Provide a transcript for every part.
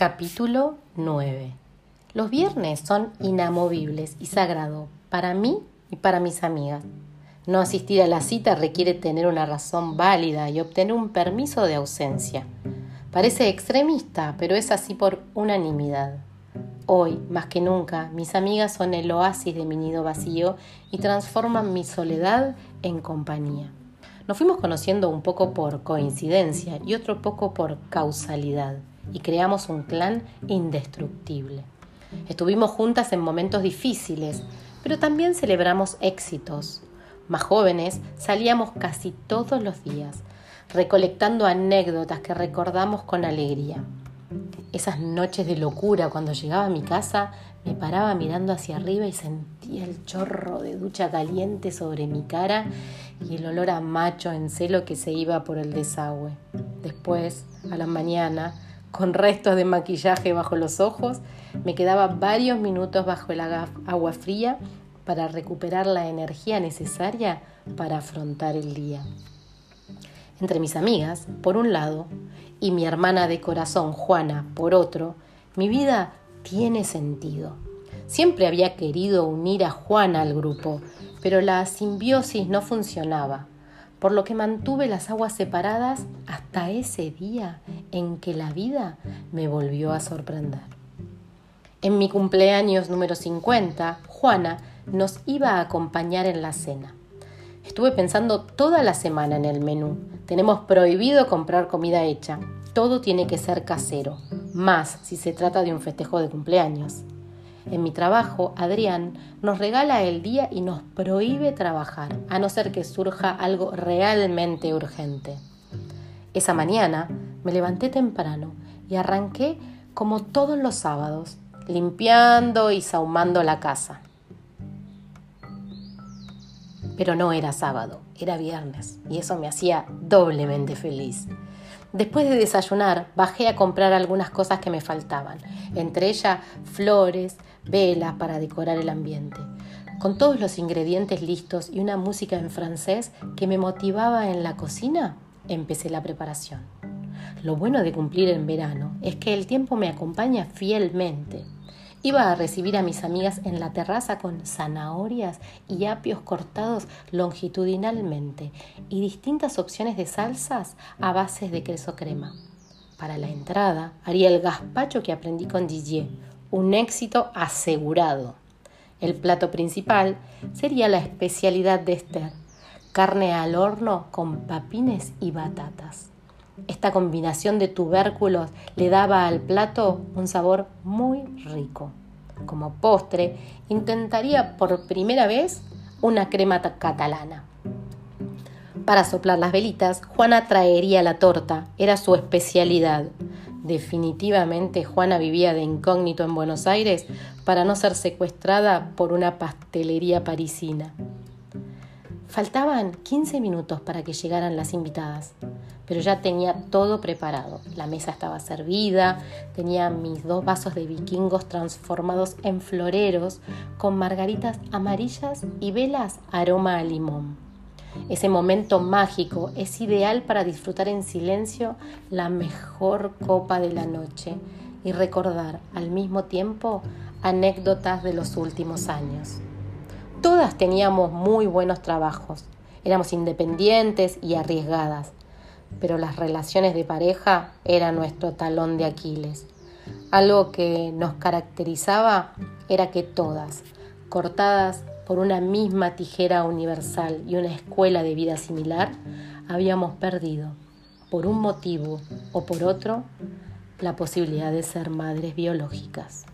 Capítulo 9. Los viernes son inamovibles y sagrados para mí y para mis amigas. No asistir a la cita requiere tener una razón válida y obtener un permiso de ausencia. Parece extremista, pero es así por unanimidad. Hoy, más que nunca, mis amigas son el oasis de mi nido vacío y transforman mi soledad en compañía. Nos fuimos conociendo un poco por coincidencia y otro poco por causalidad y creamos un clan indestructible. Estuvimos juntas en momentos difíciles, pero también celebramos éxitos. Más jóvenes salíamos casi todos los días, recolectando anécdotas que recordamos con alegría. Esas noches de locura cuando llegaba a mi casa me paraba mirando hacia arriba y sentía el chorro de ducha caliente sobre mi cara y el olor a macho en celo que se iba por el desagüe. Después, a la mañana, con restos de maquillaje bajo los ojos, me quedaba varios minutos bajo el agua fría para recuperar la energía necesaria para afrontar el día. Entre mis amigas, por un lado, y mi hermana de corazón, Juana, por otro, mi vida tiene sentido. Siempre había querido unir a Juana al grupo, pero la simbiosis no funcionaba por lo que mantuve las aguas separadas hasta ese día en que la vida me volvió a sorprender. En mi cumpleaños número 50, Juana nos iba a acompañar en la cena. Estuve pensando toda la semana en el menú. Tenemos prohibido comprar comida hecha. Todo tiene que ser casero, más si se trata de un festejo de cumpleaños. En mi trabajo, Adrián nos regala el día y nos prohíbe trabajar, a no ser que surja algo realmente urgente. Esa mañana me levanté temprano y arranqué como todos los sábados, limpiando y sahumando la casa. Pero no era sábado, era viernes, y eso me hacía doblemente feliz. Después de desayunar, bajé a comprar algunas cosas que me faltaban, entre ellas flores, velas para decorar el ambiente. Con todos los ingredientes listos y una música en francés que me motivaba en la cocina, empecé la preparación. Lo bueno de cumplir en verano es que el tiempo me acompaña fielmente. Iba a recibir a mis amigas en la terraza con zanahorias y apios cortados longitudinalmente y distintas opciones de salsas a bases de queso crema. Para la entrada haría el gazpacho que aprendí con Didier, un éxito asegurado. El plato principal sería la especialidad de Esther, carne al horno con papines y batatas. Esta combinación de tubérculos le daba al plato un sabor muy rico. Como postre, intentaría por primera vez una crema catalana. Para soplar las velitas, Juana traería la torta, era su especialidad. Definitivamente Juana vivía de incógnito en Buenos Aires para no ser secuestrada por una pastelería parisina. Faltaban 15 minutos para que llegaran las invitadas pero ya tenía todo preparado. La mesa estaba servida, tenía mis dos vasos de vikingos transformados en floreros con margaritas amarillas y velas aroma a limón. Ese momento mágico es ideal para disfrutar en silencio la mejor copa de la noche y recordar al mismo tiempo anécdotas de los últimos años. Todas teníamos muy buenos trabajos, éramos independientes y arriesgadas, pero las relaciones de pareja eran nuestro talón de Aquiles. Algo que nos caracterizaba era que todas, cortadas por una misma tijera universal y una escuela de vida similar, habíamos perdido, por un motivo o por otro, la posibilidad de ser madres biológicas.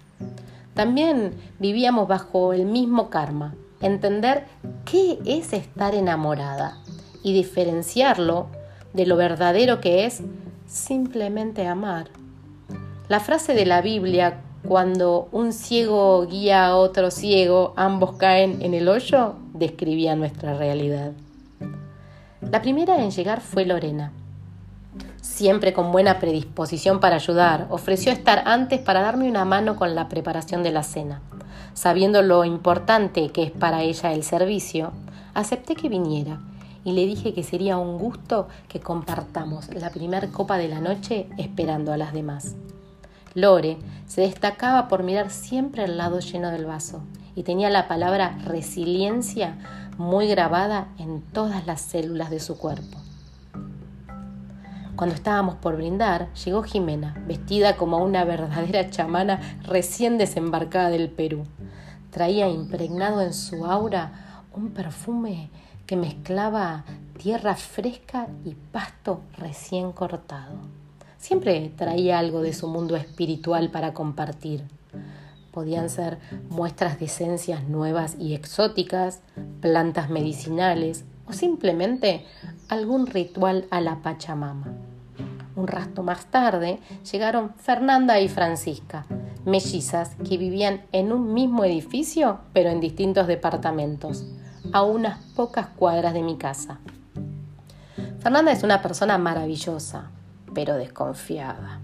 También vivíamos bajo el mismo karma, entender qué es estar enamorada y diferenciarlo de lo verdadero que es simplemente amar. La frase de la Biblia, cuando un ciego guía a otro ciego, ambos caen en el hoyo, describía nuestra realidad. La primera en llegar fue Lorena. Siempre con buena predisposición para ayudar, ofreció estar antes para darme una mano con la preparación de la cena. Sabiendo lo importante que es para ella el servicio, acepté que viniera y le dije que sería un gusto que compartamos la primer copa de la noche esperando a las demás. Lore se destacaba por mirar siempre el lado lleno del vaso y tenía la palabra resiliencia muy grabada en todas las células de su cuerpo. Cuando estábamos por brindar, llegó Jimena, vestida como una verdadera chamana recién desembarcada del Perú. Traía impregnado en su aura un perfume que mezclaba tierra fresca y pasto recién cortado. Siempre traía algo de su mundo espiritual para compartir. Podían ser muestras de esencias nuevas y exóticas, plantas medicinales o simplemente algún ritual a la Pachamama. Un rastro más tarde llegaron Fernanda y Francisca, mellizas que vivían en un mismo edificio pero en distintos departamentos, a unas pocas cuadras de mi casa. Fernanda es una persona maravillosa, pero desconfiada.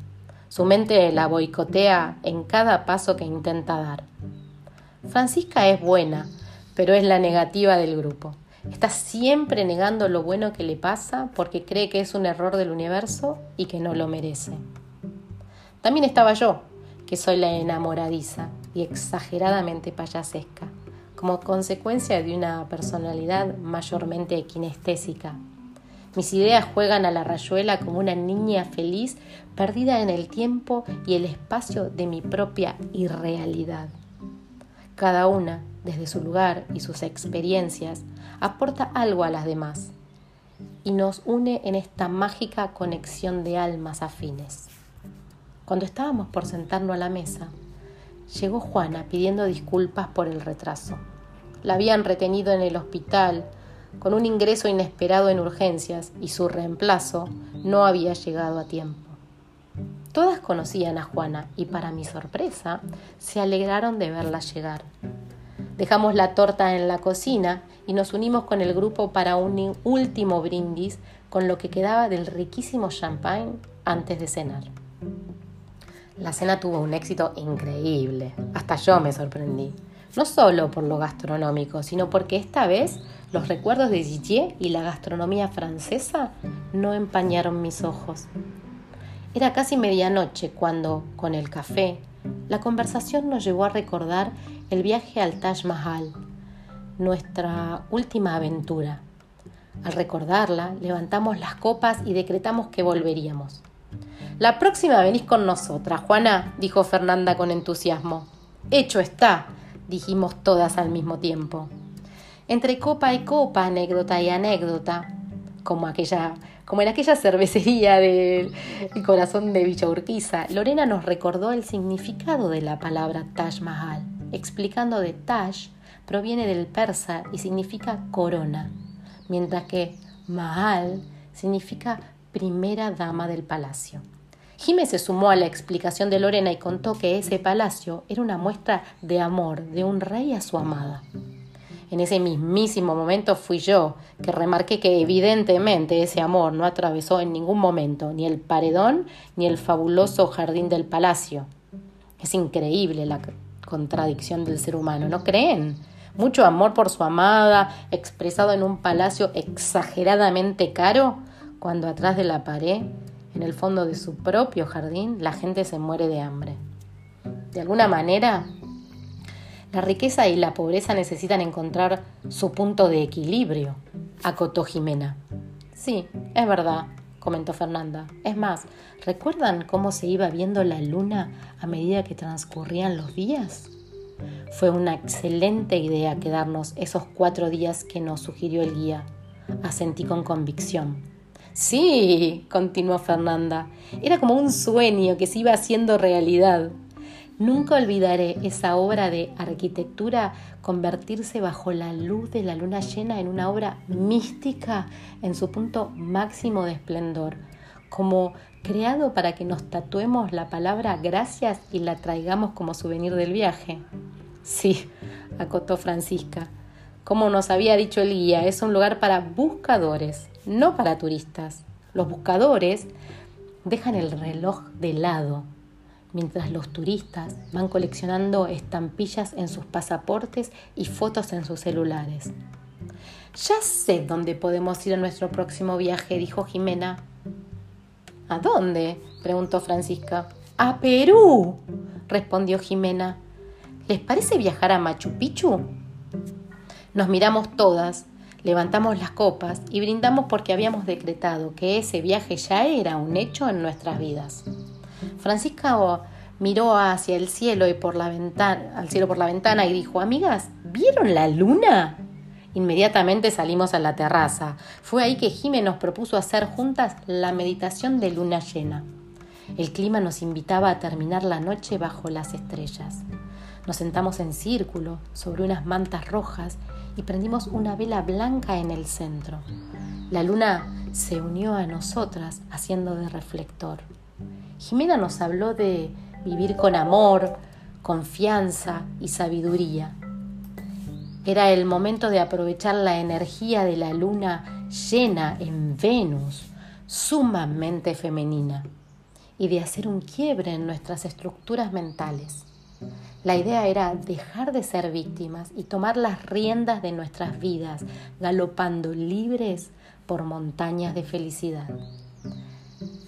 Su mente la boicotea en cada paso que intenta dar. Francisca es buena, pero es la negativa del grupo. Está siempre negando lo bueno que le pasa porque cree que es un error del universo y que no lo merece. También estaba yo, que soy la enamoradiza y exageradamente payasesca, como consecuencia de una personalidad mayormente kinestésica. Mis ideas juegan a la rayuela como una niña feliz perdida en el tiempo y el espacio de mi propia irrealidad. Cada una, desde su lugar y sus experiencias, aporta algo a las demás y nos une en esta mágica conexión de almas afines. Cuando estábamos por sentarnos a la mesa, llegó Juana pidiendo disculpas por el retraso. La habían retenido en el hospital con un ingreso inesperado en urgencias y su reemplazo no había llegado a tiempo. Todas conocían a Juana y para mi sorpresa se alegraron de verla llegar. Dejamos la torta en la cocina y nos unimos con el grupo para un último brindis con lo que quedaba del riquísimo champagne antes de cenar. La cena tuvo un éxito increíble, hasta yo me sorprendí, no solo por lo gastronómico, sino porque esta vez los recuerdos de Didier y la gastronomía francesa no empañaron mis ojos. Era casi medianoche cuando, con el café, la conversación nos llevó a recordar el viaje al Taj Mahal, nuestra última aventura. Al recordarla, levantamos las copas y decretamos que volveríamos. La próxima venís con nosotras, Juana, dijo Fernanda con entusiasmo. Hecho está, dijimos todas al mismo tiempo. Entre copa y copa, anécdota y anécdota, como aquella como en aquella cervecería del corazón de Villa Urquiza, Lorena nos recordó el significado de la palabra Taj Mahal, explicando de Taj proviene del persa y significa corona, mientras que Mahal significa primera dama del palacio. Jiménez se sumó a la explicación de Lorena y contó que ese palacio era una muestra de amor de un rey a su amada. En ese mismísimo momento fui yo que remarqué que evidentemente ese amor no atravesó en ningún momento ni el paredón ni el fabuloso jardín del palacio. Es increíble la contradicción del ser humano, ¿no creen? Mucho amor por su amada, expresado en un palacio exageradamente caro, cuando atrás de la pared, en el fondo de su propio jardín, la gente se muere de hambre. De alguna manera, la riqueza y la pobreza necesitan encontrar su punto de equilibrio, acotó Jimena. Sí, es verdad, comentó Fernanda. Es más, ¿recuerdan cómo se iba viendo la luna a medida que transcurrían los días? Fue una excelente idea quedarnos esos cuatro días que nos sugirió el guía. Asentí con convicción. Sí, continuó Fernanda, era como un sueño que se iba haciendo realidad. Nunca olvidaré esa obra de arquitectura convertirse bajo la luz de la luna llena en una obra mística en su punto máximo de esplendor, como creado para que nos tatuemos la palabra gracias y la traigamos como souvenir del viaje. Sí, acotó Francisca. Como nos había dicho el guía, es un lugar para buscadores, no para turistas. Los buscadores dejan el reloj de lado mientras los turistas van coleccionando estampillas en sus pasaportes y fotos en sus celulares. Ya sé dónde podemos ir a nuestro próximo viaje, dijo Jimena. ¿A dónde? preguntó Francisca. A Perú, respondió Jimena. ¿Les parece viajar a Machu Picchu? Nos miramos todas, levantamos las copas y brindamos porque habíamos decretado que ese viaje ya era un hecho en nuestras vidas. Francisca miró hacia el cielo y por la ventana, al cielo por la ventana y dijo, "Amigas, ¿vieron la luna?" Inmediatamente salimos a la terraza. Fue ahí que Jimé nos propuso hacer juntas la meditación de luna llena. El clima nos invitaba a terminar la noche bajo las estrellas. Nos sentamos en círculo sobre unas mantas rojas y prendimos una vela blanca en el centro. La luna se unió a nosotras haciendo de reflector. Jimena nos habló de vivir con amor, confianza y sabiduría. Era el momento de aprovechar la energía de la luna llena en Venus, sumamente femenina, y de hacer un quiebre en nuestras estructuras mentales. La idea era dejar de ser víctimas y tomar las riendas de nuestras vidas, galopando libres por montañas de felicidad.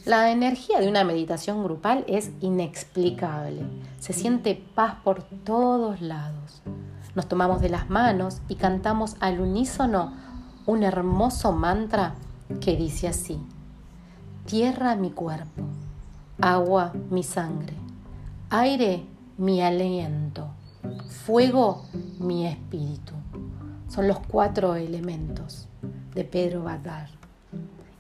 La energía de una meditación grupal es inexplicable. Se siente paz por todos lados. Nos tomamos de las manos y cantamos al unísono un hermoso mantra que dice así. Tierra mi cuerpo, agua mi sangre, aire mi aliento, fuego, mi espíritu. Son los cuatro elementos de Pedro Badar.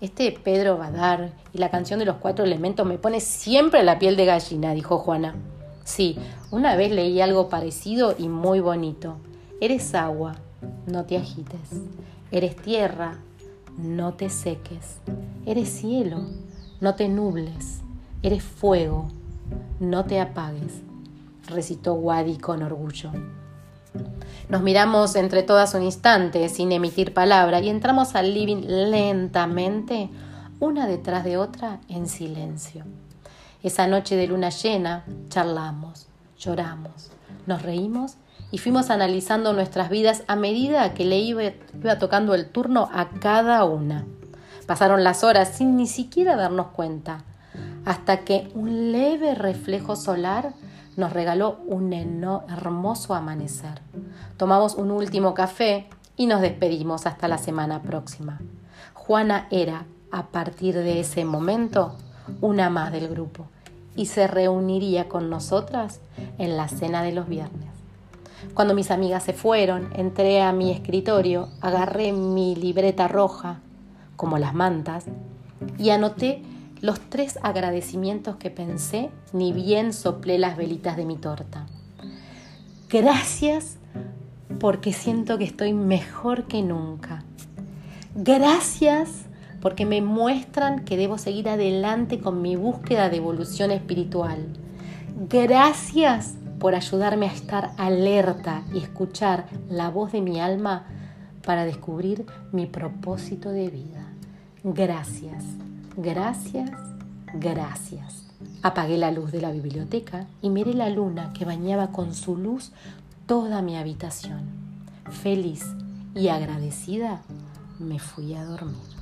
Este Pedro Badar y la canción de los cuatro elementos me pone siempre la piel de gallina, dijo Juana. Sí, una vez leí algo parecido y muy bonito. Eres agua, no te agites. Eres tierra, no te seques. Eres cielo, no te nubles. Eres fuego, no te apagues recitó Wadi con orgullo. Nos miramos entre todas un instante sin emitir palabra y entramos al living lentamente, una detrás de otra, en silencio. Esa noche de luna llena charlamos, lloramos, nos reímos y fuimos analizando nuestras vidas a medida que le iba, iba tocando el turno a cada una. Pasaron las horas sin ni siquiera darnos cuenta, hasta que un leve reflejo solar nos regaló un hermoso amanecer. Tomamos un último café y nos despedimos hasta la semana próxima. Juana era, a partir de ese momento, una más del grupo y se reuniría con nosotras en la cena de los viernes. Cuando mis amigas se fueron, entré a mi escritorio, agarré mi libreta roja, como las mantas, y anoté los tres agradecimientos que pensé, ni bien soplé las velitas de mi torta. Gracias porque siento que estoy mejor que nunca. Gracias porque me muestran que debo seguir adelante con mi búsqueda de evolución espiritual. Gracias por ayudarme a estar alerta y escuchar la voz de mi alma para descubrir mi propósito de vida. Gracias. Gracias, gracias. Apagué la luz de la biblioteca y miré la luna que bañaba con su luz toda mi habitación. Feliz y agradecida, me fui a dormir.